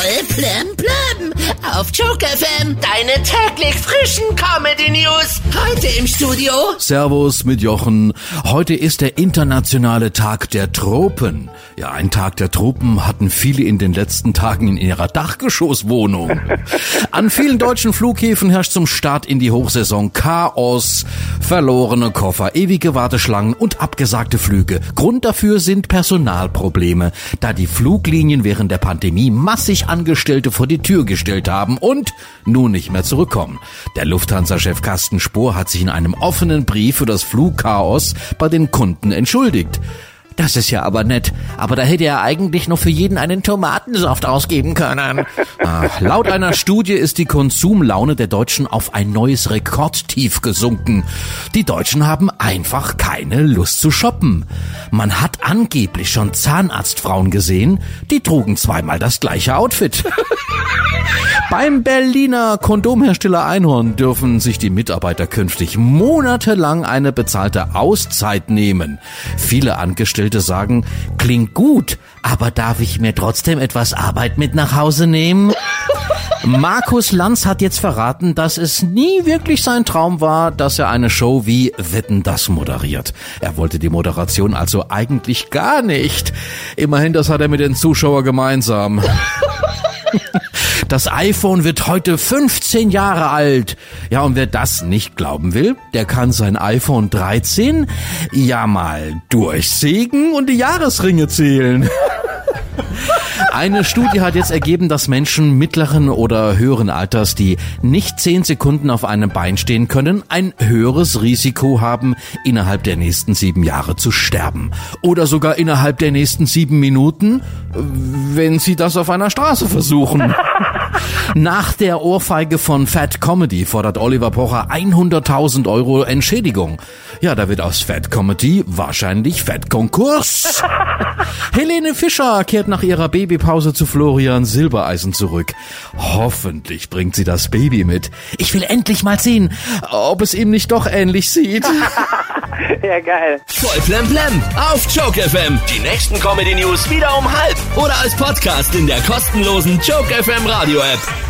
Voll plem plem. Auf Joke FM. Deine täglich frischen Comedy News. Heute im Studio. Servus mit Jochen. Heute ist der internationale Tag der Tropen. Ja, ein Tag der Tropen hatten viele in den letzten Tagen in ihrer Dachgeschosswohnung. An vielen deutschen Flughäfen herrscht zum Start in die Hochsaison Chaos, verlorene Koffer, ewige Warteschlangen und abgesagte Flüge. Grund dafür sind Personalprobleme, da die Fluglinien während der Pandemie massig Angestellte vor die Tür gestellt haben und nun nicht mehr zurückkommen. Der Lufthansa-Chef Carsten Spohr hat sich in einem offenen Brief für das Flugchaos bei den Kunden entschuldigt. Das ist ja aber nett. Aber da hätte er eigentlich noch für jeden einen Tomatensaft ausgeben können. Ah, laut einer Studie ist die Konsumlaune der Deutschen auf ein neues Rekordtief gesunken. Die Deutschen haben einfach keine Lust zu shoppen. Man hat angeblich schon Zahnarztfrauen gesehen, die trugen zweimal das gleiche Outfit. Beim Berliner Kondomhersteller Einhorn dürfen sich die Mitarbeiter künftig monatelang eine bezahlte Auszeit nehmen. Viele Angestellte sagen, klingt gut, aber darf ich mir trotzdem etwas Arbeit mit nach Hause nehmen? Markus Lanz hat jetzt verraten, dass es nie wirklich sein Traum war, dass er eine Show wie Wetten das moderiert. Er wollte die Moderation also eigentlich gar nicht. Immerhin, das hat er mit den Zuschauern gemeinsam. Das iPhone wird heute 15 Jahre alt. Ja, und wer das nicht glauben will, der kann sein iPhone 13 ja mal durchsägen und die Jahresringe zählen. Eine Studie hat jetzt ergeben, dass Menschen mittleren oder höheren Alters, die nicht zehn Sekunden auf einem Bein stehen können, ein höheres Risiko haben, innerhalb der nächsten sieben Jahre zu sterben. Oder sogar innerhalb der nächsten sieben Minuten, wenn sie das auf einer Straße versuchen. Nach der Ohrfeige von Fat Comedy fordert Oliver Pocher 100.000 Euro Entschädigung. Ja, da wird aus Fat Comedy wahrscheinlich Fat Konkurs. Helene Fischer kehrt nach ihrer Babypause zu Florian Silbereisen zurück. Hoffentlich bringt sie das Baby mit. Ich will endlich mal sehen, ob es ihm nicht doch ähnlich sieht. Ja, geil. Voll plem plem. Auf Joke FM. Die nächsten Comedy News wieder um halb. Oder als Podcast in der kostenlosen Joke FM Radio App.